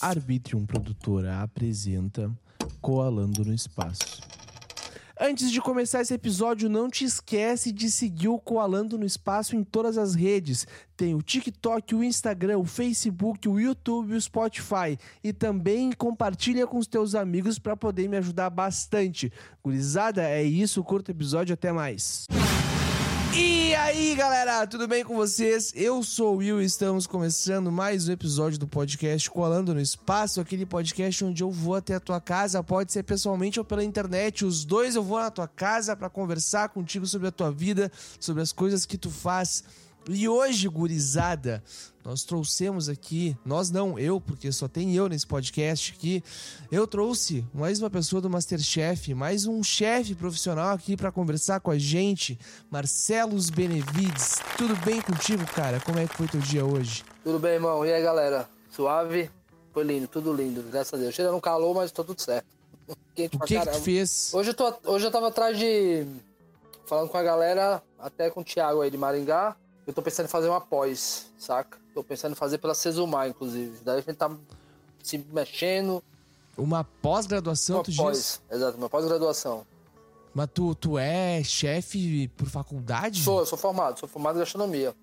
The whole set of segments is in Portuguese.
Arbitrium Produtora apresenta Coalando no Espaço. Antes de começar esse episódio, não te esquece de seguir o Coalando no Espaço em todas as redes. Tem o TikTok, o Instagram, o Facebook, o YouTube o Spotify. E também compartilha com os teus amigos para poder me ajudar bastante. Gurizada, é isso. Curta o episódio. Até mais. E aí, galera, tudo bem com vocês? Eu sou o Will e estamos começando mais um episódio do podcast Colando no Espaço, aquele podcast onde eu vou até a tua casa, pode ser pessoalmente ou pela internet. Os dois eu vou na tua casa para conversar contigo sobre a tua vida, sobre as coisas que tu faz e hoje, gurizada, nós trouxemos aqui, nós não, eu, porque só tem eu nesse podcast aqui, eu trouxe mais uma pessoa do Masterchef, mais um chefe profissional aqui para conversar com a gente, Marcelos Benevides. Tudo bem contigo, cara? Como é que foi teu dia hoje? Tudo bem, irmão. E aí, galera? Suave? Foi lindo, tudo lindo, graças a Deus. Chega no calor, mas tá tudo certo. Quente o que, que tu fez? Hoje eu, tô, hoje eu tava atrás de. Falando com a galera, até com o Thiago aí de Maringá. Eu tô pensando em fazer uma pós, saca? Tô pensando em fazer pela Cesumar, inclusive. Daí a gente tá se mexendo. Uma pós-graduação, tu pós, diz? Exato, uma pós-graduação. Mas tu, tu é chefe por faculdade? Sou, eu sou formado, sou formado em gastronomia.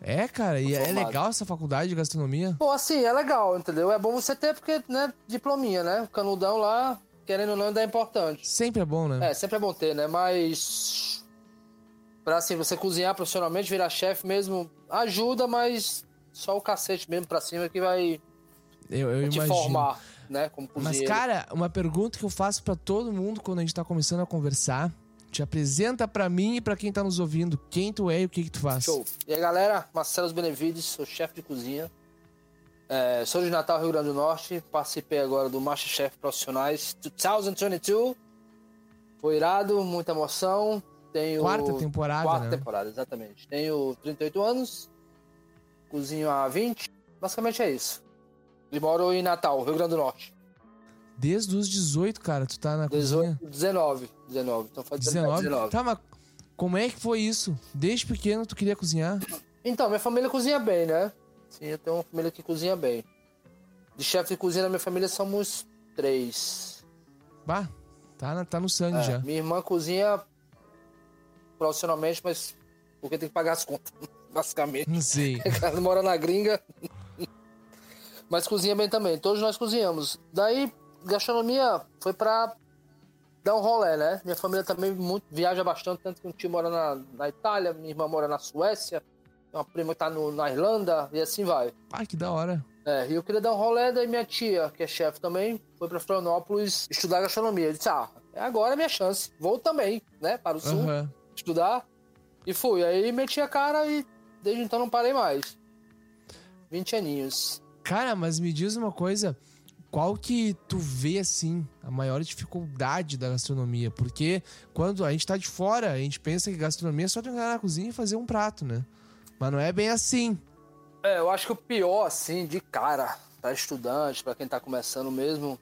É, cara, e é legal essa faculdade de gastronomia? Pô, assim, é legal, entendeu? É bom você ter, porque, né, diplominha, né? O canudão lá, querendo ou não, ainda é importante. Sempre é bom, né? É, sempre é bom ter, né? Mas Pra assim, você cozinhar profissionalmente, virar chefe mesmo, ajuda, mas só o cacete mesmo pra cima que vai eu, eu te imagino. formar, né? Como cozinheiro. Mas, cara, uma pergunta que eu faço para todo mundo quando a gente tá começando a conversar. Te apresenta para mim e para quem tá nos ouvindo quem tu é e o que que tu faz. Show. E aí, galera, Marcelo Benevides, sou chefe de cozinha. É, sou de Natal, Rio Grande do Norte. Participei agora do Masterchef Profissionais 2022. Foi irado, muita emoção. Tenho quarta temporada, Quarta né? temporada, exatamente. Tenho 38 anos, cozinho há 20. Basicamente é isso. E moro em Natal, Rio Grande do Norte. Desde os 18, cara, tu tá na 18, cozinha? 19. 19. Então faz 19? 19. Tá, mas como é que foi isso? Desde pequeno tu queria cozinhar? Então, minha família cozinha bem, né? Sim, eu tenho uma família que cozinha bem. De chefe de cozinha na minha família somos três. Bah, tá, tá no sangue é, já. Minha irmã cozinha profissionalmente, mas porque tem que pagar as contas, basicamente. Não sei. Ela mora na gringa. mas cozinha bem também. Todos nós cozinhamos. Daí, gastronomia foi pra dar um rolê, né? Minha família também muito, viaja bastante, tanto que um tio mora na, na Itália, minha irmã mora na Suécia, uma prima que tá no, na Irlanda, e assim vai. Ah, que da hora. É, e eu queria dar um rolê, daí minha tia, que é chefe também, foi pra Florianópolis estudar gastronomia. Eu disse, ah, é agora a minha chance. Vou também, né, para o sul. Uhum estudar. E fui. Aí meti a cara e desde então não parei mais. 20 aninhos. Cara, mas me diz uma coisa. Qual que tu vê, assim, a maior dificuldade da gastronomia? Porque quando a gente tá de fora, a gente pensa que gastronomia é só entrar na cozinha e fazer um prato, né? Mas não é bem assim. É, eu acho que o pior, assim, de cara, para estudante, para quem tá começando mesmo,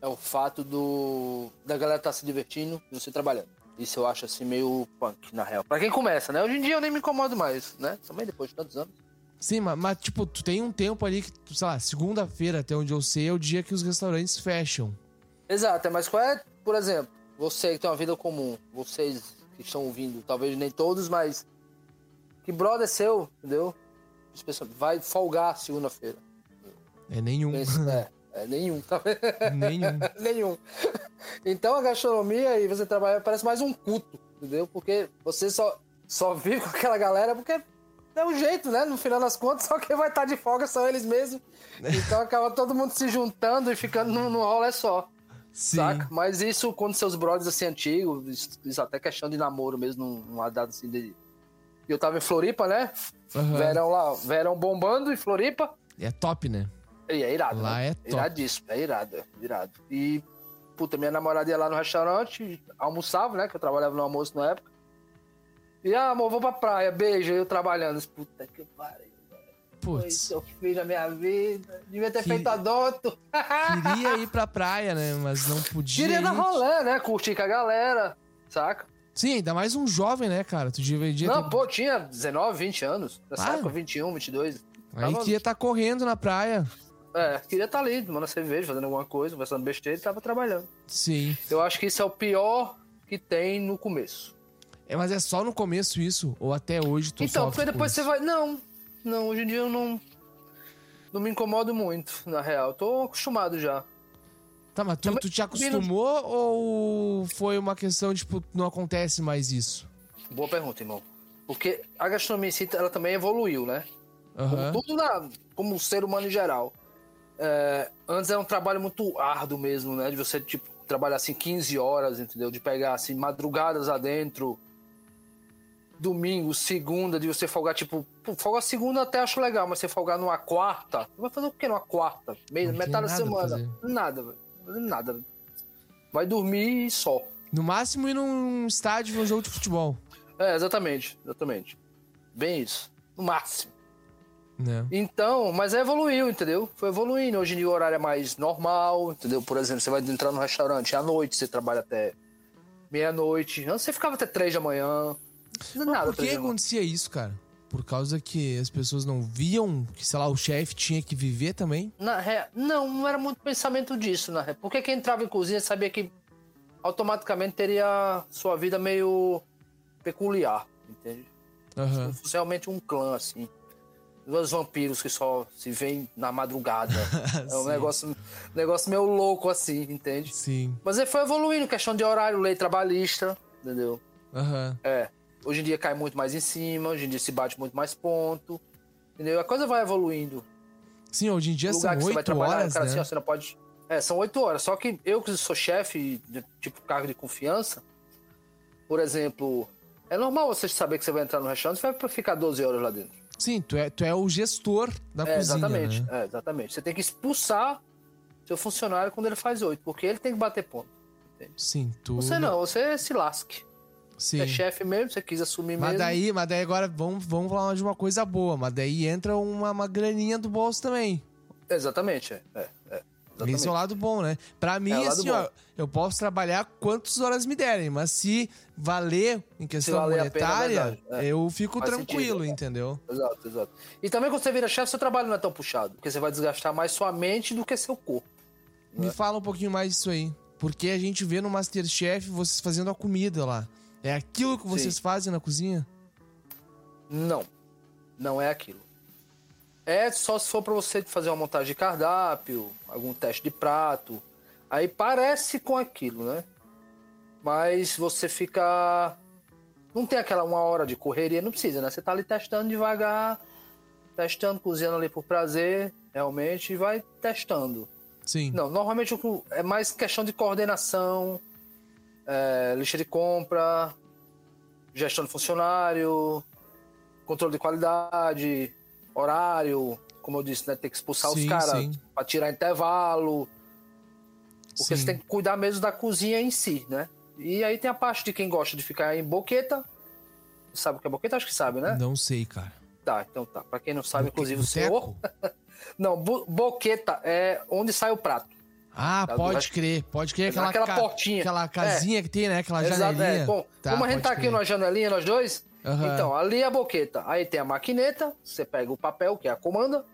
é o fato do da galera estar tá se divertindo e você trabalhando. Isso eu acho assim meio punk, na real. Pra quem começa, né? Hoje em dia eu nem me incomodo mais, né? Também depois de tantos anos. Sim, mas, mas tipo, tu tem um tempo ali que, sei lá, segunda-feira, até onde eu sei, é o dia que os restaurantes fecham. Exato, mas qual é, por exemplo, você que tem uma vida comum, vocês que estão ouvindo, talvez nem todos, mas que brother seu, entendeu? Vai folgar segunda-feira. É nenhum. Pensa, é. É, nenhum, tá Nenhum. nenhum. Então a gastronomia e você trabalhar parece mais um culto, entendeu? Porque você só, só vive com aquela galera porque é um jeito, né? No final das contas, só quem vai estar de folga são eles mesmos. Então acaba todo mundo se juntando e ficando num, num rolê só. Sim. Saca? Mas isso, quando seus brothers assim antigos, isso, isso até questão de namoro mesmo, numa data assim de. Eu tava em Floripa, né? Uhum. Verão lá, verão bombando em Floripa. É top, né? E é irado. Lá né? é top. Iradíssimo, é irado, é irado. E, puta, minha namorada ia lá no restaurante, almoçava, né? Que eu trabalhava no almoço na época. E, ah, amor, vou pra praia, beijo, eu trabalhando. Puta que pariu. Putz. Eu fiz na minha vida. Devia ter que... feito adoto. Queria ir pra praia, né? Mas não podia. Queria ir. dar rolê, né? Curtir com a galera, saca? Sim, ainda mais um jovem, né, cara? Tu devia Não, ter... pô, tinha 19, 20 anos. Nessa ah. época, 21, 22. Aí Tava... que ia estar tá correndo na praia. É, queria estar ali, tomando cerveja, fazendo alguma coisa, conversando besteira e tava trabalhando. Sim. Eu acho que isso é o pior que tem no começo. É, mas é só no começo isso? Ou até hoje tu Então, porque depois você vai. Não, não, hoje em dia eu não. Não me incomodo muito, na real. Eu tô acostumado já. Tá, mas tu, Também- tu te acostumou ou foi uma questão, tipo, não acontece mais isso? Boa pergunta, irmão. Porque a gastronomia em si, ela também evoluiu, né? Aham. Como tudo na, como ser humano em geral. É, antes era um trabalho muito árduo mesmo, né? De você, tipo, trabalhar assim 15 horas, entendeu? De pegar assim madrugadas adentro. Domingo, segunda, de você folgar, tipo, folgar segunda até acho legal, mas você folgar numa quarta, vai fazer o que numa quarta? Meio, metade da semana. Nada, velho. Nada. Vai dormir e só. No máximo ir num estádio ver um jogo de futebol, É, exatamente, exatamente. Bem isso. No máximo. Né? Então, mas evoluiu, entendeu? Foi evoluindo. Hoje em dia o horário é mais normal, entendeu? Por exemplo, você vai entrar no restaurante à noite, você trabalha até meia-noite. Antes você ficava até três da manhã. Não é Mas nada, por que manhã. acontecia isso, cara? Por causa que as pessoas não viam que, sei lá, o chefe tinha que viver também? Na ré... Não, não era muito pensamento disso, na ré... Porque quem entrava em cozinha sabia que automaticamente teria sua vida meio peculiar, entende? Aham. Se fosse realmente um clã, assim. Dois vampiros que só se veem na madrugada. é um negócio, negócio meio louco, assim, entende? Sim. Mas ele foi evoluindo, questão de horário, lei trabalhista, entendeu? Aham. É. Hoje em dia cai muito mais em cima, hoje em dia se bate muito mais ponto. Entendeu? A coisa vai evoluindo. Sim, hoje em dia O são lugar que você vai oito trabalhar, horas, cara, né? assim, ó, você não pode. É, são oito horas. Só que eu que sou chefe, de, tipo, cargo de confiança, por exemplo, é normal você saber que você vai entrar no restaurante e vai ficar 12 horas lá dentro. Sim, tu é, tu é o gestor da É, cozinha, exatamente. né? É, exatamente. Você tem que expulsar seu funcionário quando ele faz oito, porque ele tem que bater ponto. Sim, tu... Você não, você se lasque. Sim. Você é chefe mesmo, você quis assumir Mas mesmo. daí, mas daí agora vamos, vamos falar de uma coisa boa. Mas daí entra uma, uma graninha do bolso também. Exatamente, é, é exatamente. Esse é o lado bom, né? Pra mim, É assim, ó, eu posso trabalhar quantas horas me derem, mas se valer em questão valer a pena, é monetária, verdade, é. eu fico Faz tranquilo, sentido, é. entendeu? Exato, exato. E também quando você vira chefe, seu trabalho não é tão puxado. Porque você vai desgastar mais sua mente do que seu corpo. Me fala um pouquinho mais disso aí. Porque a gente vê no Masterchef vocês fazendo a comida lá. É aquilo que vocês Sim. fazem na cozinha? Não. Não é aquilo. É só se for pra você fazer uma montagem de cardápio, algum teste de prato. Aí parece com aquilo, né? Mas você fica. Não tem aquela uma hora de correria, não precisa, né? Você tá ali testando devagar, testando, cozinhando ali por prazer, realmente, e vai testando. Sim. Não, normalmente é mais questão de coordenação, é, lista de compra, gestão de funcionário, controle de qualidade, horário, como eu disse, né? Tem que expulsar Sim, os caras para tirar intervalo. Porque Sim. você tem que cuidar mesmo da cozinha em si, né? E aí tem a parte de quem gosta de ficar em boqueta. Sabe o que é boqueta? Acho que sabe, né? Não sei, cara. Tá, então tá. Pra quem não sabe, Boque- inclusive o senhor. Não, bo- boqueta é onde sai o prato. Ah, Tá, pode vai- crer, pode crer. Aquela, Aquela ca- portinha. Aquela casinha que tem, né? Aquela Exato, janelinha. é. Bom, Tá, como a gente tá aqui crer. numa janelinha, nós dois, Aham. então, ali é a boqueta. Aí tem a maquineta, você pega o papel, que é a comanda,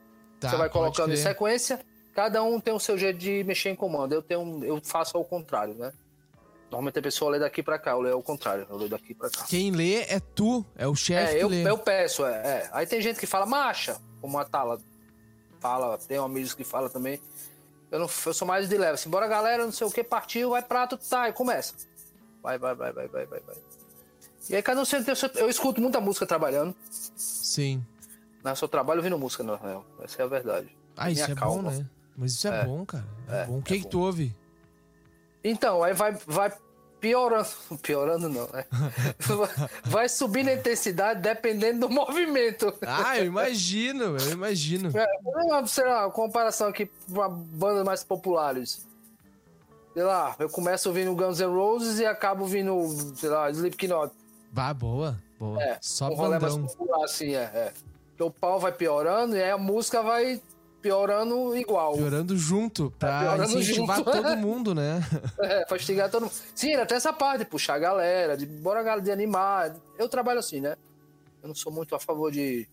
Tá, você vai colocando em sequência. Cada um tem o seu jeito de mexer em comando. Eu tenho, eu faço ao contrário, né? Normalmente a pessoa lê daqui pra cá, eu leio ao contrário, eu leio daqui pra cá. Quem lê é tu, é o chefe É, eu, eu peço, é, é. Aí tem gente que fala marcha, como a Tala fala, tem amigos que fala também. Eu, não, eu sou mais de leve. Assim, bora galera, não sei o que, partiu, vai prato, tá, e começa. Vai, vai, vai, vai, vai, vai, vai. E aí cada um tem o seu... Eu escuto muita música trabalhando. Sim. Na seu trabalho ouvindo música, na real. Essa é a verdade. Ah, isso é bom, acalma. né? Mas isso é, É. bom, cara. É, É, bom. O é que, que bom. tu ouve? Então, aí vai, vai piorando. Piorando não, né? vai subindo a intensidade dependendo do movimento. Ah, eu imagino, eu imagino. É, sei lá, uma comparação aqui para bandas mais populares. Sei lá, eu começo ouvindo Guns N' Roses e acabo ouvindo, sei lá, Slipknot. Bah, boa, boa. É, Só mais bandão. popular, assim, é, é. Porque o pau vai piorando e aí a música vai piorando igual. Piorando junto, pra piorando incentivar junto. todo mundo, né? É, pra instigar todo mundo. Sim, tem essa parte de puxar a galera, de bora galera de animar. Eu trabalho assim, né? Eu não sou muito a favor de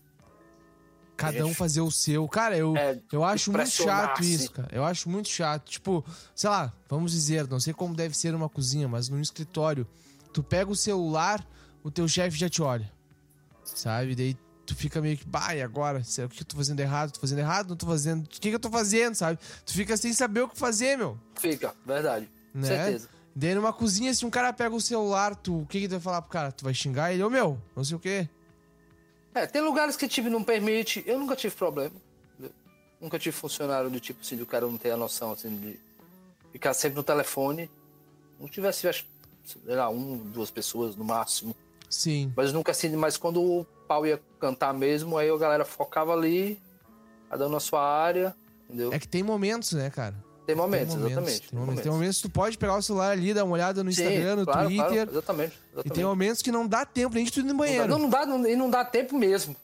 cada um fazer o seu. Cara, eu, É, eu acho muito chato isso, cara. Eu acho muito chato. Tipo, sei lá, vamos dizer, não sei como deve ser uma cozinha, mas num escritório, tu pega o celular, o teu chefe já te olha. Sabe? Daí tu fica meio que, bah, e agora? Será que eu tô fazendo errado? Tô fazendo errado? Não tô fazendo. O que, que eu tô fazendo, sabe? Tu fica sem saber o que fazer, meu. Fica, verdade. Né? Certeza. Daí numa cozinha, se um cara pega o celular, tu, o que, que tu vai falar pro cara? Tu vai xingar ele? Ô meu, não sei o quê. É, tem lugares que tipo não permite. Eu nunca tive problema. Nunca tive funcionário do tipo assim, do cara não ter a noção assim de ficar sempre no telefone. Não tivesse, tivesse, sei lá, um, duas pessoas no máximo. Sim. Mas nunca assim, mas quando o pau ia cantar mesmo, aí a galera focava ali, cada um na sua área, entendeu? É que tem momentos, né, cara? tem momentos, tem momentos, exatamente. Tem momentos. tem momentos que tu pode pegar o celular ali, dar uma olhada no Instagram, no claro, Twitter. claro, exatamente, E exatamente. tem momentos que não dá tempo nem de tu ir no banheiro. Não, não dá, não, e não dá tempo mesmo.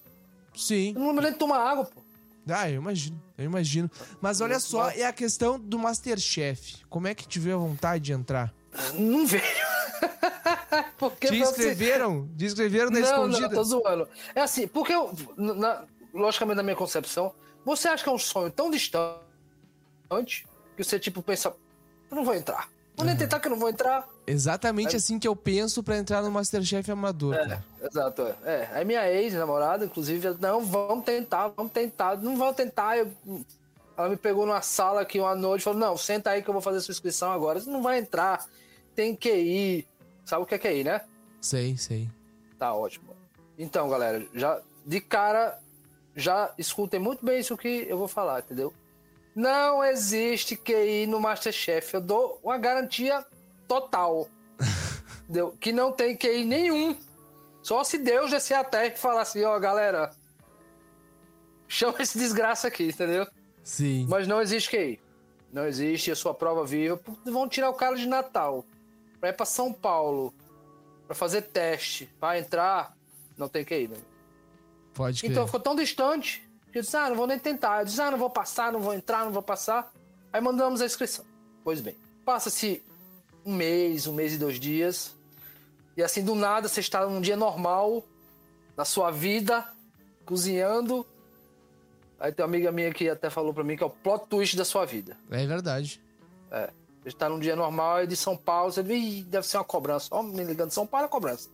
Sim. Não lembro de tomar água, pô. Ah, eu imagino. Eu imagino. Mas olha só, é a questão do Masterchef. Como é que te veio a vontade de entrar? Não veio. Porque Te você- inscreveram? Te inscreveram na Não, escondida? não, tô zoando. É assim, porque eu, na- logicamente na minha concepção, você acha que é um sonho tão distante que você tipo pensa, eu não vou entrar. Vou nem tentar que eu não vou entrar. Exatamente assim que eu penso pra entrar no Masterchef amador, cara. Exato, é. é. Aí minha ex-namorada, inclusive, não, vamos tentar, vamos tentar, não vamos tentar. Eu- ela me pegou numa sala aqui uma noite e falou: não, senta aí que eu vou fazer sua inscrição agora. Você não vai entrar, tem que ir. Sabe o que é QI, né? Sei, sei. Tá ótimo. Então, galera, já de cara, já escutem muito bem isso que eu vou falar, entendeu? Não existe QI no Masterchef. Eu dou uma garantia total. entendeu? Que não tem QI nenhum. Só se Deus descer a terra e falar assim, ó, galera, chama esse desgraça aqui, entendeu? Sim. Mas não existe QI. Não existe a sua prova viva. Vão tirar o cara de Natal. Pra ir pra São Paulo. Pra fazer teste. Pra entrar. Não tem QI, né? Pode crer. Então ficou tão distante. Que eu disse, ah, não vou nem tentar. Eu disse, ah, não vou passar, não vou entrar, não vou passar. Aí mandamos a inscrição. Pois bem. Passa-se um mês, um mês e dois dias. E assim, do nada, você está num dia normal. Na sua vida. Cozinhando. Aí tem uma amiga minha que até falou pra mim que é o plot twist da sua vida. É verdade. Você está num dia normal aí de São Paulo, você vê, "Ih, deve ser uma cobrança. Ó, me ligando de São Paulo é cobrança.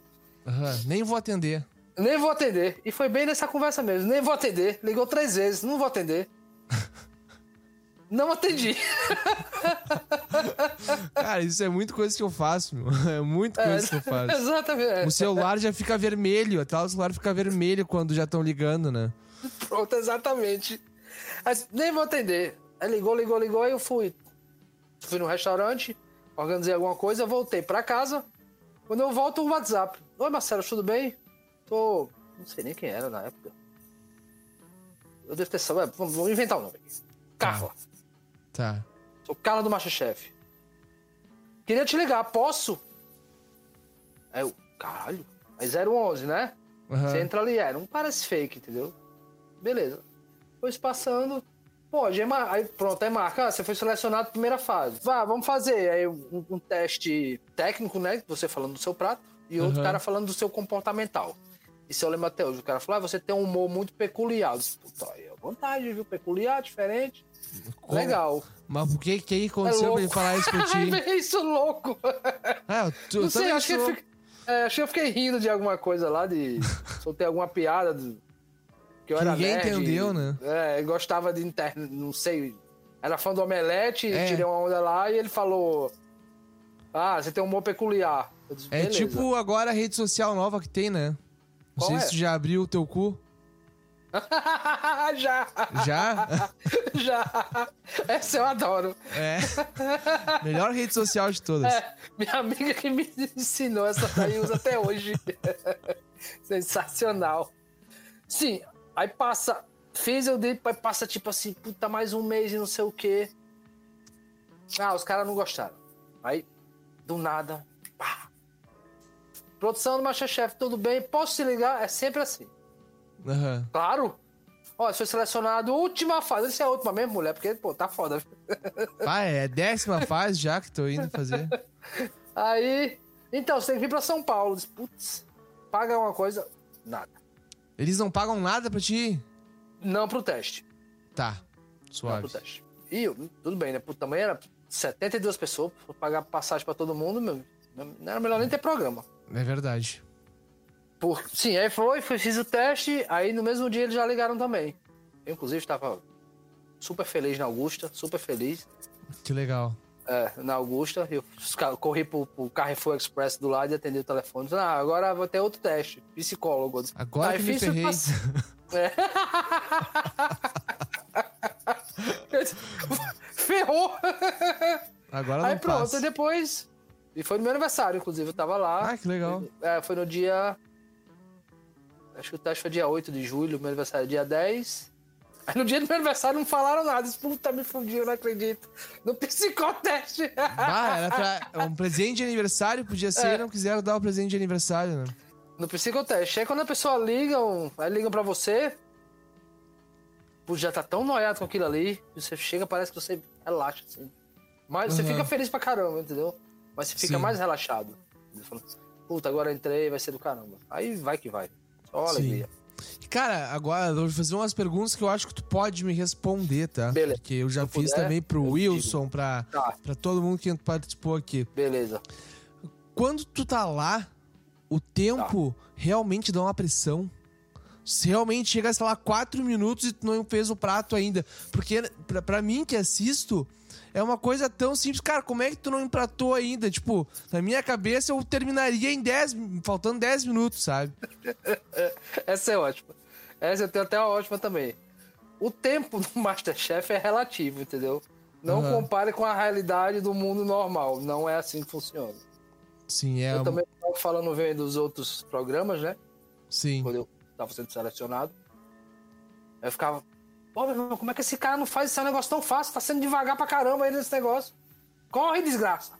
Aham, Nem vou atender. Nem vou atender. E foi bem nessa conversa mesmo. Nem vou atender. Ligou três vezes, não vou atender. Não atendi. Cara, isso é muito coisa que eu faço, meu. É muito coisa que eu faço. Exatamente. O celular já fica vermelho, até o celular fica vermelho quando já estão ligando, né? Pronto, exatamente. Mas nem vou atender. Aí ligou, ligou, ligou, aí eu fui. Fui no restaurante, organizei alguma coisa, voltei pra casa. Quando eu volto, o WhatsApp. Oi, Marcelo, tudo bem? Tô. Não sei nem quem era na época. Eu devo ter. sabido- Vamos inventar o nome aqui. Carla. Tá. Sou Carla do Masterchef. Queria te ligar, posso? Aí eu, caralho. Aí 011, né? Aham. Você entra ali, é, não parece fake, entendeu? Beleza. Foi se passando. Aí, mar- aí pronto, aí marca. Ah, você foi selecionado na primeira fase. Vá, vamos fazer. Aí um, um teste técnico, né? Você falando do seu prato. E outro Aham. cara falando do seu comportamental. Isso eu lembro até hoje. O cara falou, ah, você tem um humor muito peculiar. Eu disse, Puta, aí é vontade, viu? Peculiar, diferente. Como? Legal. Mas por que que aí aconteceu pra ele falar isso pra ti? isso louco. Ah, tu, Não sei, acho que, fiquei, é, acho que eu fiquei rindo de alguma coisa lá, de soltei alguma piada. do- que eu era ninguém nerd, entendeu, né? É, gostava de internet, não sei. Era fã do Omelete, É. tirei uma onda lá e ele falou: Ah, você tem um humor peculiar. Disse, É tipo agora a rede social nova que tem, né? Não Qual sei é? se tu já abriu o teu cu. já! Já? Já! Essa eu adoro. É. Melhor rede social de todas. É, minha amiga que me ensinou essa daí usa até hoje. Sensacional. Sim, aí passa. Fiz eu dei, aí passa tipo assim, puta, mais um mês e não sei o quê. Ah, os caras não gostaram. Aí, do nada, pá. Produção do Masterchef, tudo bem? Posso se ligar? É sempre assim. Aham. Claro. Ó, foi selecionado última fase. Essa é a última mesmo, mulher, porque, pô, tá foda. Ah, é décima fase já que tô indo fazer. Aí, então, você tem que vir pra São Paulo. Putz, paga uma coisa, nada. Eles não pagam nada pra ti? Não pro teste. Tá. Não Suave. pro teste. E eu- tudo bem, né? Por tamanho era 72 pessoas, pagar passagem pra todo mundo, meu, não era melhor nem ter programa. É verdade. Por, sim, aí foi, fiz o teste, aí no mesmo dia eles já ligaram também. Eu, inclusive, estava super feliz na Augusta, super feliz. Que legal. É, na Augusta, eu corri pro, pro Carrefour Express do lado e atendi o telefone. Ah, agora vou ter outro teste, psicólogo. Agora "Tá que me ferrei. pass- É. Ferrou! Agora Aí não pronto, passa. e depois. E foi no meu aniversário, inclusive, eu tava lá. Ah, que legal. É, foi no dia. Acho que o teste foi dia 8 de julho, meu aniversário é dia 10. Aí no dia do meu aniversário não falaram nada. Puta, me fudiu, não acredito. No psicoteste. Ah, era pra um presente de aniversário, podia ser, É. não quiseram dar o presente de aniversário, né? No psicoteste. Aí quando a pessoa liga, um- aí ligam pra você. Putz, já tá tão noiado com aquilo ali. Você chega, parece que você relaxa, assim. Mas você Aham. fica feliz pra caramba, entendeu? Mas você fica Sim. mais relaxado. Você Puta, agora entrei, vai ser do caramba. Aí vai que vai. Só Sim. Cara, agora eu vou fazer umas perguntas que eu acho que tu pode me responder, tá? Beleza. Porque eu já Se fiz puder, também pro Wilson, pra, Tá, pra todo mundo que participou aqui. beleza. Quando tu tá lá, o tempo Tá. realmente dá uma pressão. Se realmente chega, sei lá, quatro minutos e tu não fez o prato ainda. Porque pra, pra mim que assisto, é uma coisa tão simples. Cara, como é que tu não empratou ainda? Tipo, na minha cabeça eu terminaria em 10, faltando 10 minutos, sabe? Essa é ótima. Essa eu tenho até uma ótima também. O tempo do Masterchef é relativo, entendeu? Não Aham. compare com a realidade do mundo normal. Não é assim que funciona. Sim, é. Eu também estava falando vendo dos outros programas, né? Sim. Quando eu tava sendo selecionado. Eu ficava, pô, meu irmão, como é que esse cara não faz esse negócio tão fácil? Tá sendo devagar pra caramba aí nesse negócio. Corre, desgraça.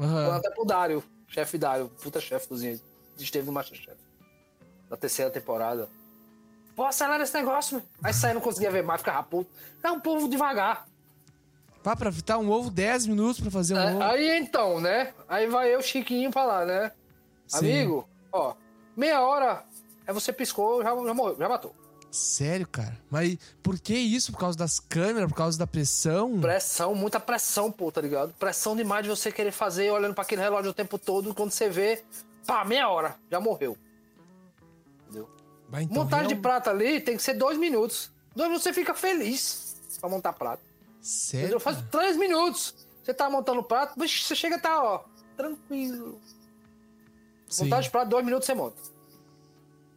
Aham. até pro Dário, chefe Dário, puta chefe cozinha. Esteve no Masterchef. Da terceira temporada. Pô, acelera esse negócio, meu. Aí sai, não conseguia ver mais, ficava puto. É um povo devagar. Pá, pra fritar um ovo, 10 minutos pra fazer um É, ovo. aí então, né? Aí vai eu, Chiquinho, pra lá, né? Sim. Amigo, ó, meia hora, aí você piscou, já, já morreu, já matou. Sério, cara? Mas por que isso? Por causa das câmeras? Por causa da pressão? Pressão, muita pressão, pô, tá ligado? Pressão demais de você querer fazer, olhando pra aquele relógio o tempo todo, quando você vê, pá, meia hora, já morreu. Entendeu? Então, Montagem de real- prato ali tem que ser dois minutos. Dois minutos você fica feliz pra montar prato. Sério? Entendeu? Faz três minutos. Você tá montando o prato, você chega e tá, ó, tranquilo. Sim. Montagem de prato, dois minutos você monta.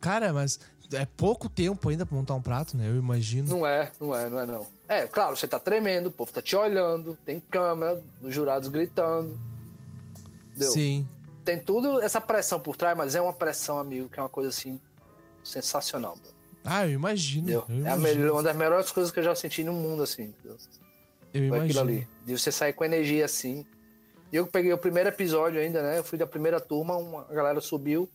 Cara, mas é pouco tempo ainda pra montar um prato, né? Eu imagino. Não é, não é, não é não. É, claro, você tá tremendo, o povo tá te olhando, tem câmera, os jurados gritando. Entendeu? Sim. Tem tudo essa pressão por trás, mas é uma pressão, amigo, que é uma coisa assim sensacional. Bro. Ah, eu imagino. Eu É melhor, uma das melhores coisas que eu já senti no mundo, assim. Entendeu? Eu Foi aquilo imagino. ali. De você sair com energia assim. E eu peguei o primeiro episódio ainda, né? Eu fui da primeira turma, uma a galera subiu.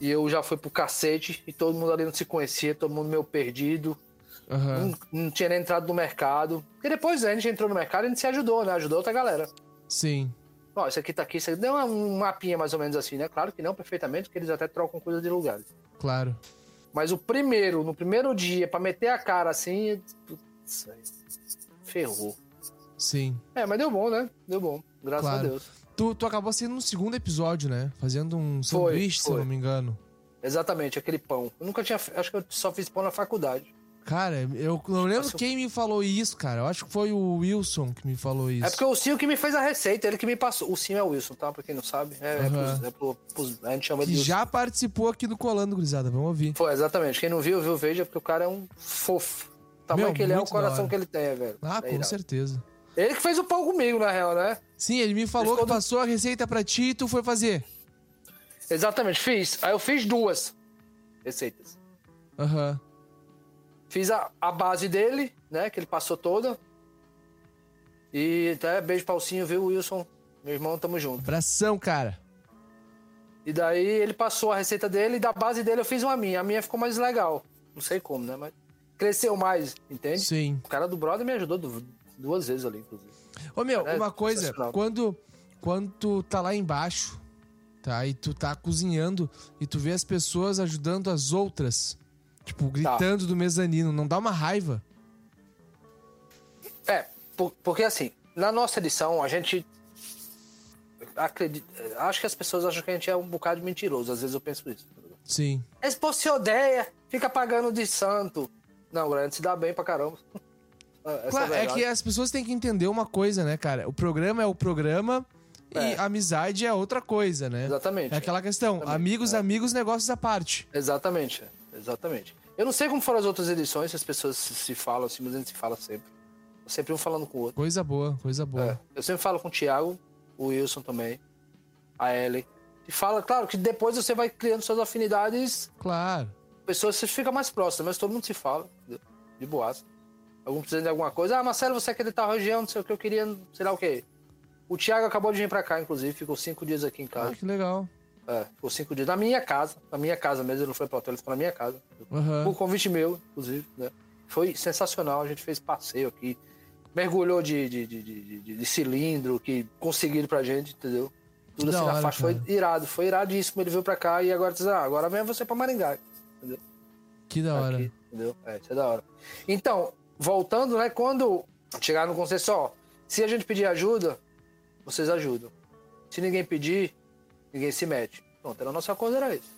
E eu já fui pro cacete. E todo mundo ali não se conhecia, todo mundo meio perdido. Aham. Não, não tinha nem entrado no mercado. E depois a gente entrou no mercado e a gente se ajudou, né? Ajudou outra galera. Sim. Ó, isso aqui tá aqui, isso aqui deu uma- um mapinha mais ou menos assim, né? Claro que não perfeitamente, porque eles até trocam coisas de lugares. Claro. Mas o primeiro, no primeiro dia, pra meter a cara assim, putz, ferrou. Sim. É, mas deu bom, né? Deu bom, graças Claro. a Deus. Tu, tu acabou sendo no segundo episódio, né? Fazendo um Foi, sanduíche, se eu foi. não me engano. Exatamente, aquele pão. Eu nunca tinha. Acho que eu só fiz pão na faculdade. Cara, eu não lembro Nossa, quem me falou isso, cara. Eu acho que foi o Wilson que me falou isso. É porque o Sim que me fez a receita, ele que me passou. O Sim é o Wilson, tá? Pra quem não sabe. É, é, Aham. pros- é pro- pros- a gente chama de Que Wilson. já participou aqui do Colando, gurizada. Vamos ouvir. Foi, exatamente. Quem não viu, viu, veja, porque o cara é um fofo. O tamanho Meu, que ele é, o coração que ele tem, é, velho. Ah, É com irado. certeza. Ele que fez o pão comigo, na real, né? Sim, ele me falou ficou que do- passou a receita pra ti e tu foi fazer. Exatamente, fiz. Aí eu fiz duas receitas. Aham. Fiz a, a base dele, né? Que ele passou toda. E até beijo pra Alcinho, viu, Wilson? Meu irmão, tamo junto. Abração, cara. E daí ele passou a receita dele e da base dele eu fiz uma minha. A minha ficou mais legal. Não sei como, né? Mas cresceu mais, entende? Sim. O cara do brother me ajudou du- duas vezes ali, inclusive. Ô, meu, É, uma coisa. Quando, quando tu tá lá embaixo, tá? E tu tá cozinhando e tu vê as pessoas ajudando as outras. Tipo, gritando do mezanino. Não dá uma raiva? É, por- porque assim, na nossa edição, a gente. Acredita, acho que as pessoas acham que a gente é um bocado mentiroso. Às vezes eu penso isso. Esse Esse povo se odeia, fica pagando de santo. Não, a gente se dá bem pra caramba. Claro, é verdade. que as pessoas têm que entender uma coisa, né, cara? O programa é o programa e É. a amizade é outra coisa, né? Exatamente. É aquela questão, Exatamente, amigos, é. amigos, negócios à parte. Exatamente, exatamente. Eu não sei como foram as outras edições, se as pessoas se, falam assim, mas a gente se fala sempre. Sempre um falando com o outro. Coisa boa, coisa boa. É. Eu sempre falo com o Thiago, o Wilson também, a Ellen. E fala, claro, que depois você vai criando suas afinidades, Claro. pessoas você fica mais próximo, mas todo mundo se fala, de boas. Algum precisa de alguma coisa. Ah, Marcelo, você é aquele tal região, não sei o que, eu queria, sei lá o quê. O Thiago acabou de vir pra cá, inclusive, ficou cinco dias aqui em Ah, casa. que legal. É, ficou cinco dias na minha casa, na minha casa mesmo, ele não foi pro hotel, ele ficou na minha casa. Aham. Por convite meu, inclusive, né? Foi sensacional, a gente fez passeio aqui. Mergulhou de, de, de, de- de- cilindro que conseguiram pra gente, entendeu? Tudo Que assim na hora, faixa. Foi cara. irado, foi iradíssimo. Ele veio pra cá e agora diz, ah, agora vem você pra Maringá. Entendeu? Que da hora. Aqui, entendeu? É, isso é da hora. Então, voltando, né? Quando chegar no consenso, ó, se a gente pedir ajuda, vocês ajudam. Se ninguém pedir, ninguém se mete. Pronto, era a nossa coisa, era isso.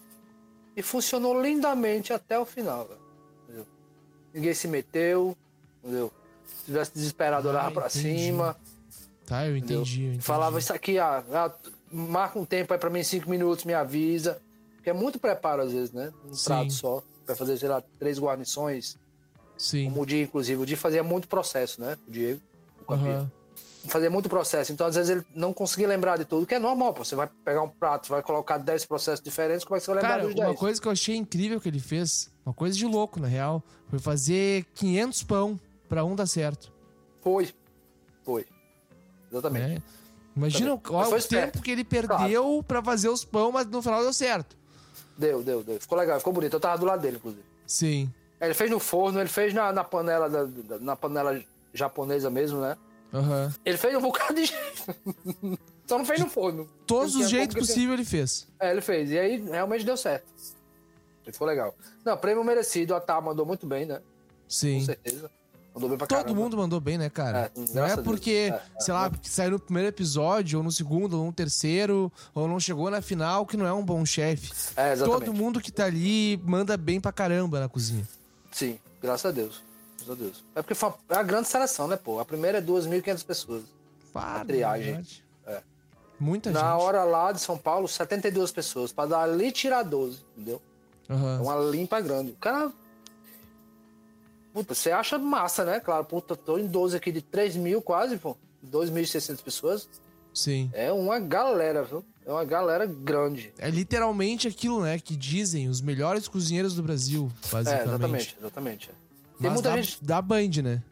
E funcionou lindamente até o final, velho. Ninguém se meteu, entendeu? Se tivesse desesperado, Ah, olhava pra entendi. cima. Tá, eu entendi, eu entendi. Falava isso aqui, ah, ah, marca um tempo aí pra mim, cinco minutos, me avisa. Porque é muito preparo, às vezes, né? Um Sim. prato só. Pra fazer, sei lá, três guarnições. Sim. Como o Di, inclusive. O Di fazia muito processo, né? O Diego. O. Aham. Fazia muito processo. Então, às vezes, ele não conseguia lembrar de tudo, que é normal, pô. Você vai pegar um prato, vai colocar 10 processos diferentes, como é que você vai lembrar Cara, dos uma 10? coisa que eu achei incrível que ele fez, uma coisa de louco, na real, foi fazer 500 pão pra um dar certo. Foi. Foi. Exatamente. né? Imagina o, Mas ó, foi o esperto. tempo que ele perdeu pra fazer os pão, mas no final deu certo. Deu, deu, deu. Ficou legal, ficou bonito. Eu tava do lado dele, inclusive. Sim. É, Ele fez no forno, ele fez na, na panela da, da- na panela japonesa mesmo, né? Aham. Ele fez um bocado de jeito. Só não fez no forno. Todos os jeitos possíveis ele fez. É, ele fez. E aí realmente deu certo. E Ficou legal. Não, prêmio merecido. A Tá mandou muito bem, né? Com Sim. certeza. Mandou bem pra Todo caramba. mundo mandou bem, né, cara? É, não é porque, É, sei lá, porque saiu no primeiro episódio, ou no segundo, ou no terceiro, ou não chegou na final, que não é um bom chefe. É, exatamente. Todo mundo que tá ali manda bem pra caramba na cozinha. Sim, graças a Deus. Graças a Deus. É porque foi uma, é uma grande seleção, né, pô? A primeira é 2.500 pessoas. Para, triagem. É. Muita Na gente. hora lá de São Paulo, 72 pessoas. Pra dar ali tirar 12, entendeu? É Aham. uma limpa grande. O cara. Puta, você acha massa, né? Claro, puta, tô em 12 aqui de 3 mil quase, pô. 2.600 pessoas. Sim. É uma galera, viu? É uma galera grande. É literalmente aquilo, né, que dizem os melhores cozinheiros do Brasil, É, basicamente. exatamente, exatamente. é. Tem Mas muita da, gente. da Band, né?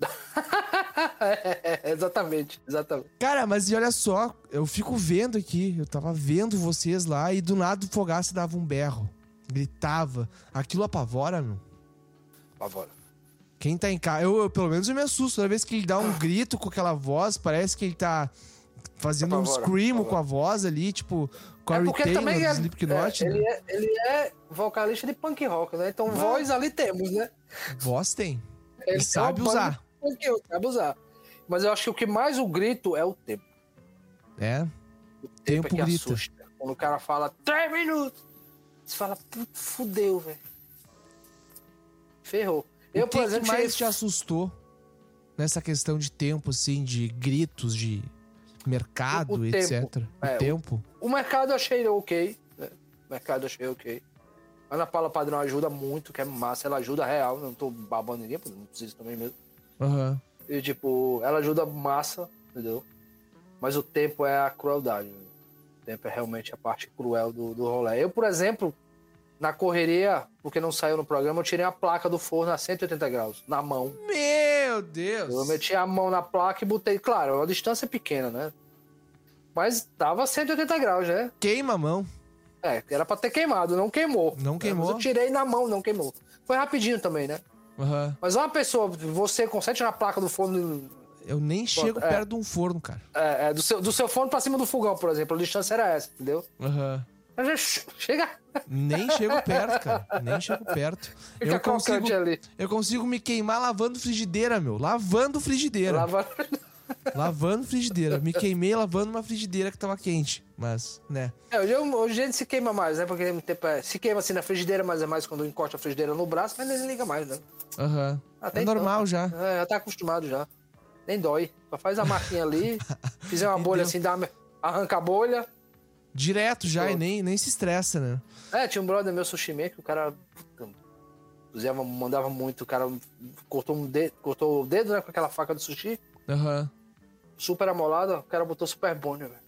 é, exatamente, exatamente. Cara, mas e olha só, eu fico vendo aqui, eu tava vendo vocês lá e do nada o Fogaça dava um berro, gritava. Aquilo apavora, meu. Pavora. Quem tá em casa, eu, eu, pelo menos eu me assusto. Toda vez que ele dá um grito com aquela voz, parece que ele tá fazendo um Apavora, scream apavora. com a voz ali, tipo, com a É porque Taylor também do é, Slipknot, é, né? ele, é, ele é vocalista de punk rock, né? Então voz ali temos, né? Voz tem. Ele E tem sabe usar. punk sabe usar. Mas eu acho que o que mais o grito é o tempo. É. O tempo, Tempo é que grita. assusta. Quando o cara fala três minutos, você fala, "Puta, fudeu, velho. Ferrou. Eu, o por que, exemplo, que mais cheguei- te assustou nessa questão de tempo, assim, de gritos, de mercado, O- o etc? tempo. O É, o- tempo? O mercado eu achei ok. Né? O mercado eu achei ok. A Ana Paula Padrão ajuda muito, que é massa. Ela ajuda real. Não tô babando ninguém, porque não preciso também mesmo. Aham. E, tipo, ela ajuda massa, entendeu? Mas o tempo é a crueldade. né? O tempo é realmente a parte cruel do, do rolê. Eu, por exemplo, na correria, porque não saiu no programa, eu tirei a placa do forno a 180 graus, na mão. Meu Deus! Eu meti a mão na placa e botei. Claro, a distância é pequena, né? Mas tava a 180 graus, né? Queima a mão. É, era pra ter queimado, não queimou. Não queimou? Mas eu tirei na mão, não queimou. Foi rapidinho também, né? Aham. Mas uma pessoa, você consegue tirar a placa do forno Eu nem chego é. perto de um forno, cara. é, é, do, seu, do seu forno pra cima do fogão, por exemplo. A distância era essa, entendeu? Aham. Já chega. Nem chego perto, cara. Nem chego perto. Fica Eu consigo, ali. eu consigo me queimar lavando frigideira, meu. Lavando frigideira. Lava... Lavando frigideira. Me queimei lavando uma frigideira que tava quente. Mas, né. É, hoje, hoje a gente se queima mais, né? Porque tempo é- se queima assim na frigideira, mas é mais quando encosta a frigideira no braço, mas nem liga mais, né? Aham. Até É então, normal já. É, já tá acostumado já. Nem dói. Só faz a marquinha ali, fizer uma bolha assim, dá, arranca a bolha. Direto já e nem, nem se estressa, né? É, tinha um brother meu sushi que o cara puta, mandava muito, o cara cortou, um dedo, cortou o dedo, né, com aquela faca do sushi, Aham. super amolada, o cara botou super bônio, velho.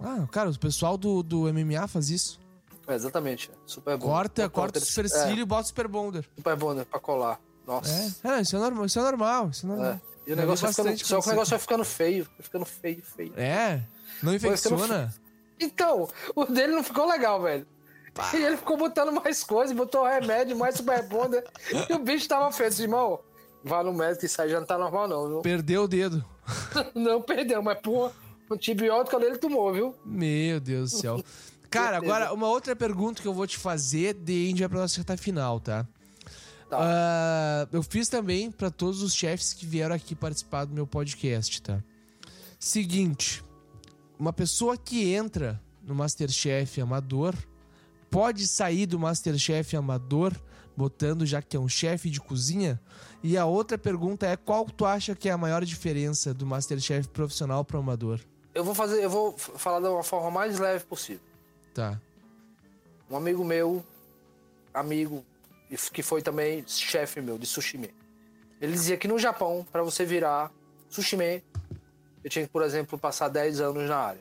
Ah, cara, o pessoal do, do MMA faz isso. É, exatamente, é, super bom. Corta, corta o supercílio e bota o super bonder. É, super bônio pra colar. Nossa. É, é, isso é normal, isso é normal, isso é normal. É. E o negócio vai ficando, só que o negócio vai ficando feio, vai ficando feio, feio. É? Não infecciona? Então, o dele não ficou legal, velho. E ele ficou botando mais coisas, botou remédio, mais super bonder. e o bicho tava feio. Disse, Irmão, vá no médico, isso aí já não tá normal, não, viu? Perdeu o dedo. Não perdeu, mas, pô, o antibiótico ali ele tomou, viu? Meu Deus do céu. Cara, agora uma outra pergunta que eu vou te fazer de a gente vai pra nossa reta final, tá? Tá. Ah, eu fiz também pra todos os chefes que vieram aqui participar do meu podcast, tá? Seguinte, uma pessoa que entra no Masterchef amador pode sair do Masterchef amador botando já que é um chefe de cozinha? E a outra pergunta é qual tu acha que é a maior diferença do Masterchef profissional para amador? Eu vou fazer, eu vou falar da uma forma mais leve possível. Tá. Um amigo meu, amigo, que foi também chefe meu de sushi man. Ele dizia que no Japão, pra você virar sushi man, eu tinha que, por exemplo, passar 10 anos na área.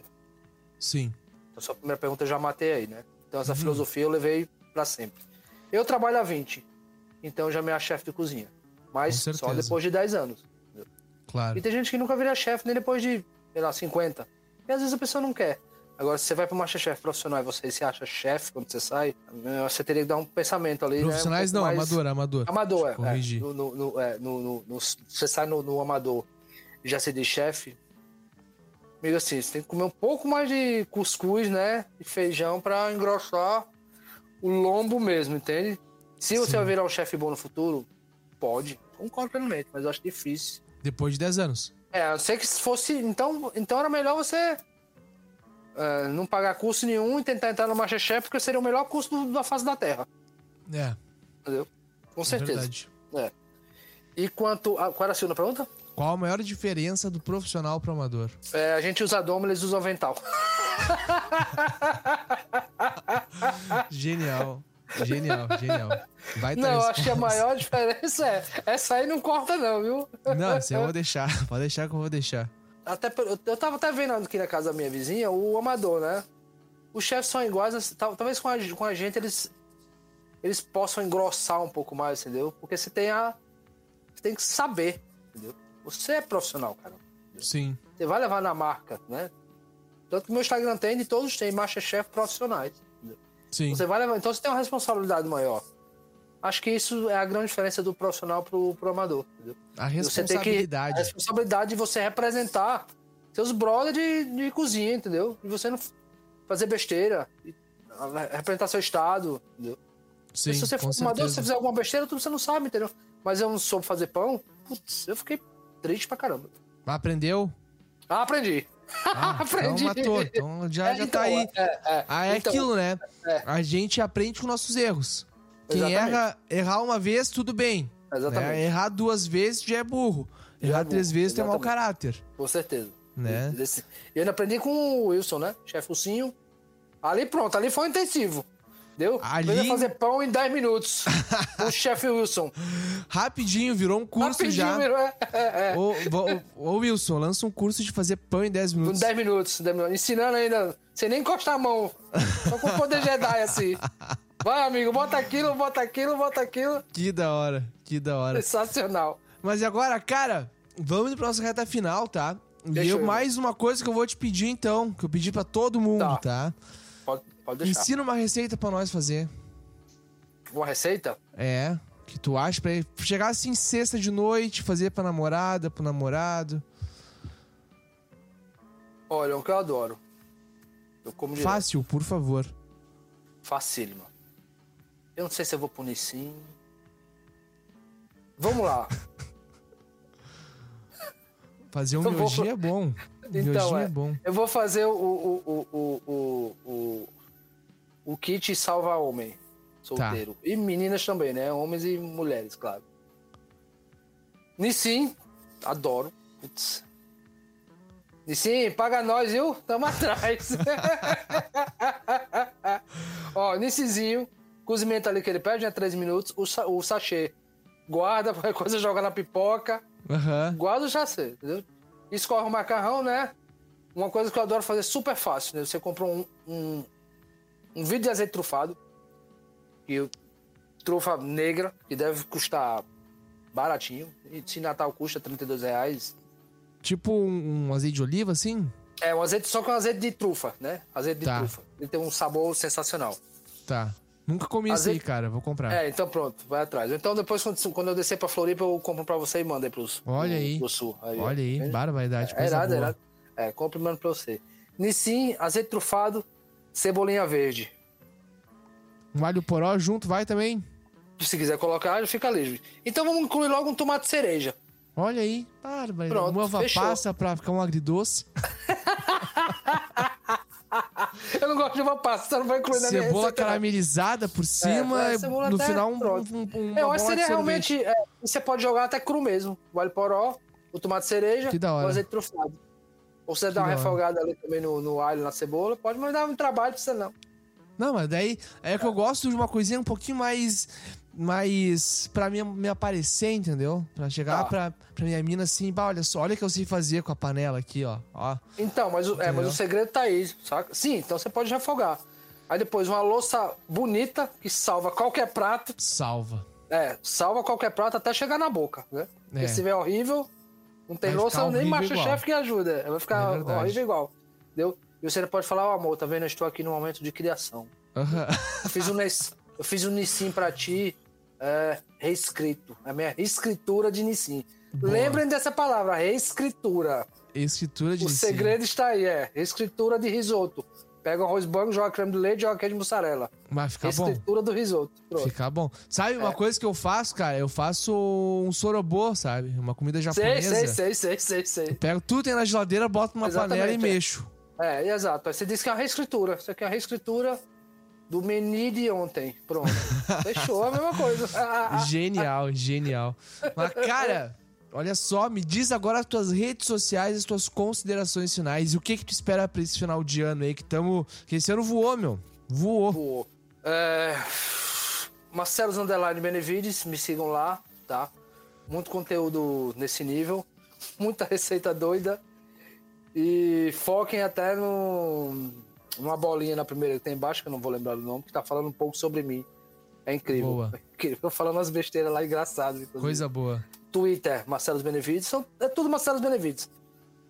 Sim. Então, sua primeira pergunta eu já matei aí, né? Então, essa filosofia eu levei pra sempre. Eu trabalho há 20, então já me acho chefe de cozinha. Mas só depois de 10 anos. Claro. E tem gente que nunca vira chefe nem depois de, sei lá, 50. E às vezes a pessoa não quer. Agora, se você vai pro Masterchef profissional e você se acha chefe quando você sai, você teria que dar um pensamento ali. né? Um Profissionais pouco não, mais- amador, amador. Amador, é. Corrigir. é. No, no, é, no- você sai no, no amador e já se diz chefe. Amigo, assim, você tem que comer um pouco mais de cuscuz, né? E feijão pra engrossar o lombo mesmo, entende? Se você Sim. vai virar um chefe bom no futuro, pode. Concordo plenamente, mas eu acho difícil. Depois de 10 anos. É, a não ser que se fosse. Então, então era melhor você é, não pagar curso nenhum e tentar entrar no Masterchef, porque seria o melhor curso do- da face da Terra. É, Entendeu? Com é certeza. verdade. É. E quanto. A, qual era a segunda pergunta? Qual a maior diferença do profissional pro amador? É, a gente usa doma, eles usam avental. Genial. Genial, genial. Vai Não, resposta. acho que a maior diferença é. Essa aí não corta, não, viu? Não, isso eu vou deixar. Pode deixar que eu vou deixar. Até, eu, tava até vendo aqui na casa da minha vizinha o amador, né? Os chefes são iguais, assim, tal- talvez com a, com a gente eles, eles possam engrossar um pouco mais, entendeu? Porque você tem a. Você tem que saber, entendeu? Você é profissional, cara. Sim. Você vai levar na marca, né? Tanto que o meu Instagram tem, de todos tem Masterchef profissionais. Sim. Você vai levar, então você tem uma responsabilidade maior. Acho que isso é a grande diferença do profissional pro, pro amador, entendeu? A tem que. A responsabilidade. responsabilidade de você representar seus brothers de, de cozinha, entendeu? E você não fazer besteira. e Representar seu estado, entendeu? Sim, se você for fumador, se você fizer alguma besteira, tudo você não sabe, entendeu? Mas eu não soube fazer pão, putz, eu fiquei triste pra caramba. Aprendeu? Ah, aprendi. Ah, Aprendi. Então matou. Então já, É, já então, tá aí. É, é. Ah, é Então, aquilo, né? é. A gente aprende com nossos erros. Quem Exatamente. erra, errar uma vez, tudo bem. Exatamente. né? Errar duas vezes já é burro. Já Errar é burro, três vezes tem mau caráter. Com certeza. Né? Eu ainda aprendi com o Wilson, né? Chefe Ursinho. Ali pronto, ali foi intensivo. Deu? Ali- Aprendi a fazer pão em 10 minutos. o chefe Wilson. Rapidinho, virou um curso Rapidinho, já. virou- é, é, é. Ô, ô, ô, Wilson, lança um curso de fazer pão em 10 Com minutos. 10 minutos, 10 minutos. Ensinando ainda, sem nem encostar a mão. Só com o poder Jedi, assim. Vai, amigo, bota aquilo, bota aquilo, bota aquilo. Que da hora, que da hora. Sensacional. Mas e agora, cara, vamos pra nossa reta final, tá? E Deixa eu, eu ir. mais uma coisa que eu vou te pedir então, que eu pedi pra todo mundo, Tá. tá? Pode, deixar. Ensina uma receita pra nós fazer. Uma receita? É, que tu acha pra chegar assim sexta de noite, fazer pra namorada, pro namorado. Olha, o que eu adoro. Eu como direto. Fácil, por favor. Facílima. Eu não sei se eu vou punir sim. Vamos lá. Fazer um vou- miojinho é bom. Então, miojinho é. é. bom. Eu vou fazer o, o, o, o, o, o, o kit salva homem solteiro. Tá. E meninas também, né? Homens e mulheres, claro. Nissim, adoro. Putz. Nissim, paga nós, viu? Tamo atrás. Ó, Nissinzinho, cozimento ali que ele pede, né? 3 minutos. O, sa- o sachê. Guarda, qualquer coisa joga na pipoca. Aham. Guarda o chassi, entendeu? Escorre o macarrão, né? Uma coisa que eu adoro fazer super fácil, né? Você compra um, um, um vidro de azeite trufado, e trufa negra, que deve custar baratinho. E se Natal custa 32 reais. Tipo um, azeite de oliva, assim? É um azeite só com azeite de trufa, né? Azeite de Tá. trufa. Ele tem um sabor sensacional. Tá. Nunca comi isso aí, Azeite- cara. Vou comprar. É, então pronto, vai atrás. Então depois, quando, eu descer pra Floripa, eu compro pra você e mando aí pros, Olha aí. pro sul. Aí. Olha aí, Entende? barbaridade. É coisa irado, é irado. É, compre e mando pra você. Nissim, azeite trufado, cebolinha verde. Um alho poró junto, vai também? Se quiser colocar, fica livre. Então vamos incluir logo um tomate cereja. Olha aí. Bárbaro. Pronto, Uma uva fechou. passa pra ficar um agridoce. Eu não gosto de uva passa, você não vai incluir na minha Cebola receita, não. caramelizada por cima. é, cebola no final, um, um, um, Eu acho que seria realmente. é, você pode jogar até cru mesmo. O alho poró, o tomate cereja, o azeite trufado. Ou você dá uma refogada ali também no, no alho, na cebola, pode mandar um trabalho pra você não. Não, mas daí é que eu gosto de uma coisinha um pouquinho mais. Mais. Pra me, me aparecer, entendeu? Pra chegar Tá. pra, pra minha mina assim, bah, olha só, olha o que eu sei fazer com a panela aqui, ó. ó. Então, mas, o- é, mas o segredo tá aí, saca? Sim, então você pode refogar. Aí depois uma louça bonita que salva qualquer prato. Salva. É, salva qualquer prato até chegar na boca, né? Porque É. se tiver horrível, não tem Vai louça nem igual. que ajuda. Vai É ficar verdade. horrível igual. Entendeu? E você pode falar, ó amor, tá vendo? Eu estou aqui no momento de criação. Aham. Eu fiz um, eu fiz um Nissim pra ti, é, reescrito. A minha reescritura de Nissim. Boa. Lembrem dessa palavra, reescritura. Escritura de O segredo está aí, é. Reescritura de risoto. Pega o arroz branco, joga creme de leite, joga queijo de mussarela. Mas fica bom. Reescritura do risoto. Pronto. Fica bom. Sabe É. uma coisa que eu faço, cara? Eu faço um sorobô, sabe? Uma comida Sei, japonesa. sei, sei, sei, sei, sei. Pego tudo que tem na geladeira, boto numa Exatamente, panela e é. mexo. É, exato. Aí você disse que é uma reescritura. Isso aqui é uma reescritura do menu de ontem. Pronto. Fechou a mesma coisa. Genial, genial. Mas, cara, olha só, me diz agora as tuas redes sociais, as tuas considerações finais e o que que tu espera pra esse final de ano aí, que tamo... Que esse ano voou, meu. Voou. Boa. É... Marcelos Underline Benevides, me sigam lá, tá? Muito conteúdo nesse nível, muita receita doida. E foquem até no numa bolinha na primeira que tem embaixo, que eu não vou lembrar o nome, que tá falando um pouco sobre mim. É incrível. Boa. É incrível. Falando umas besteiras lá engraçadas. inclusive. Coisa boa. Twitter, Marcelos Benevides. São, é tudo Marcelos Benevides.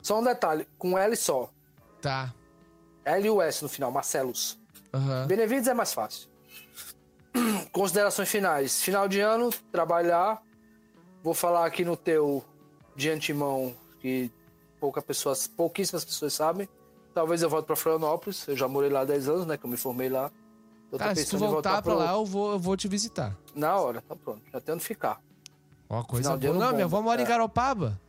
Só um detalhe, com L só. Tá. L e o S no final, Marcelos. Aham. Benevides é mais fácil. Considerações finais. Final de ano, trabalhar. Vou falar aqui no teu de antemão que pouca pessoas, pouquíssimas pessoas sabem. Talvez eu volte para Florianópolis. Eu já morei lá há 10 anos, né? Que eu me formei lá. Eu Cara, se tu pensando em voltar pra pro- lá, eu vou, eu vou te visitar. Na hora, tá pronto. Já tem onde ficar. Ó, coisa Final boa. Não, minha avó mora em É. Garopaba.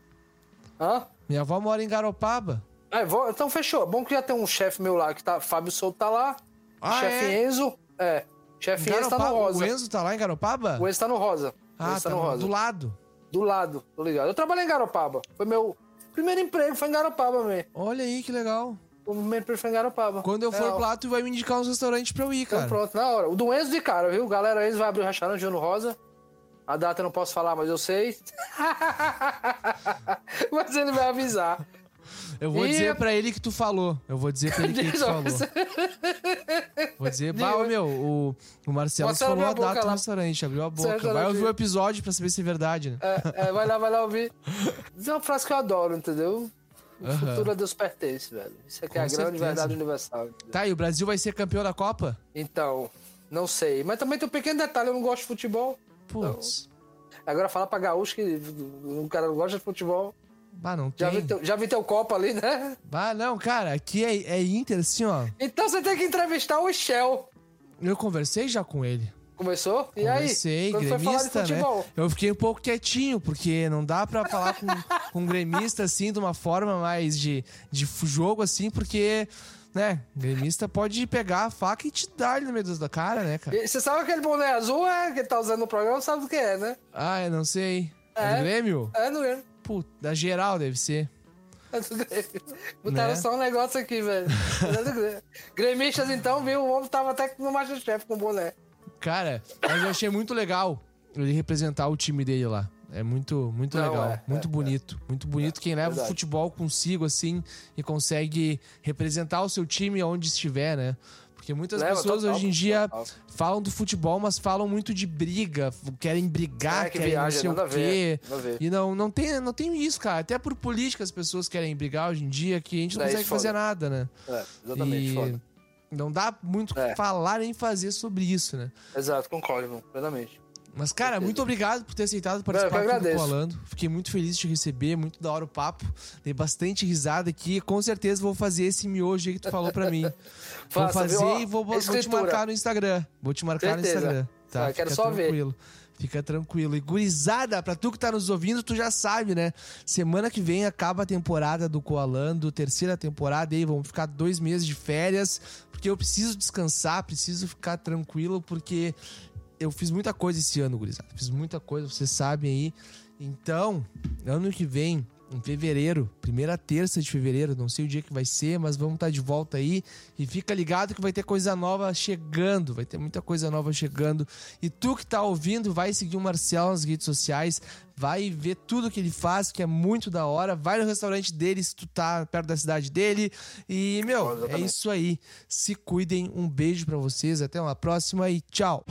Hã? Minha avó mora em Garopaba. É, vou- então fechou. Bom que já tem um chefe meu lá que tá. Fábio Souto tá lá. Ah, chefe é? Enzo. É. Chefe Enzo tá no rosa. O Enzo tá lá em Garopaba? O Enzo tá no rosa. Ah, tá tá no rosa. do lado. Do lado, tô ligado. Eu trabalhei em Garopaba. Foi meu primeiro emprego, foi em Garopaba mesmo. Olha aí, que legal. O primeiro emprego foi em Garopaba. Quando eu for Real. pra lá, tu vai me indicar uns restaurantes pra eu ir, Então cara. pronto, na hora. O do Enzo de cara, viu? Galera, Enzo vai abrir o restaurante Juno Rosa. A data eu não posso falar, mas eu sei. mas ele vai avisar. Eu vou E- dizer pra ele que tu falou. Eu vou dizer pra ele que tu falou. Vou dizer, bah, meu, o, o Marcelo falou a a data lá. restaurante, abriu a boca. Certo, Vai ouvir o episódio pra saber se é verdade, né? É, é, vai lá, vai lá ouvir. Isso é uma frase que eu adoro, entendeu? O Aham. futuro a Deus pertence, velho. Isso aqui é Com a grande certeza. verdade universal. entendeu? Tá, e o Brasil vai ser campeão da Copa? Então, não sei. Mas também tem um pequeno detalhe, eu não gosto de futebol. Putz. Agora fala pra gaúcho que o cara não gosta de futebol. Ah, não Já tem. vi, teu, já vi teu copo ali, né? Ah, não, cara, aqui é, é Inter, assim, ó. Então você tem que entrevistar o Shell. Eu conversei já com ele. Começou? E Conversei, aí? Gremista, né? Eu fiquei um pouco quietinho, porque não dá pra falar com, com um gremista, assim, de uma forma mais de, de jogo, assim, porque, né, gremista pode pegar a faca e te dar no meio da cara, né, cara? E Você sabe aquele boné azul é, que ele tá usando no programa? Sabe do que é, né? Ah, eu não sei. É, É. do Grêmio? É do Grêmio. Puta, da geral deve ser. É do Grêmio. Botaram Né? só um negócio aqui, velho. É do Grêmio. Gremistas, então, viu? O homem tava até no Masterchef com boné. Cara, mas eu achei muito legal ele representar o time dele lá. É muito, muito Não, legal, é, muito é, bonito, muito bonito quem leva o verdade. futebol consigo assim e consegue representar o seu time onde estiver, né? Porque muitas Leva, pessoas total, hoje em dia total. falam do futebol, mas falam muito de briga, querem brigar, É, que querem viagem, não sei o quê. ver. E não, não, tem, não tem isso, cara. Até por política as pessoas querem brigar hoje em dia, que a gente não É, consegue fazer nada, né? É, exatamente, e foda. não dá muito o É. que falar nem fazer sobre isso, né? Exato, concordo, irmão, plenamente. Mas, cara, muito obrigado por ter aceitado eu participar aqui do. Colando. Fiquei muito feliz de te receber, muito da hora o papo. Dei bastante risada aqui. Com certeza vou fazer esse miojo aí que tu falou pra mim. vou Faça, fazer viu? E vou, vou te marcar no Instagram. Vou te marcar Certeza. no Instagram. Tá? Ah, quero só ver. tranquilo. Fica tranquilo. E gurizada, pra tu que tá nos ouvindo, tu já sabe, né? Semana que vem acaba a temporada do Coalando, terceira temporada, e aí vamos ficar dois meses de férias, porque eu preciso descansar, preciso ficar tranquilo, porque eu fiz muita coisa esse ano, gurizada. Fiz muita coisa, vocês sabem aí. Então, ano que vem, em fevereiro, primeira terça de fevereiro, não sei o dia que vai ser, mas vamos estar de volta aí. E fica ligado que vai ter coisa nova chegando, vai ter muita coisa nova chegando. E tu que tá ouvindo, vai seguir o Marcel nas redes sociais, vai ver tudo que ele faz, que é muito da hora. Vai no restaurante dele se tu tá perto da cidade dele. E, meu, é isso aí. Se cuidem, um beijo pra vocês, até uma próxima e tchau.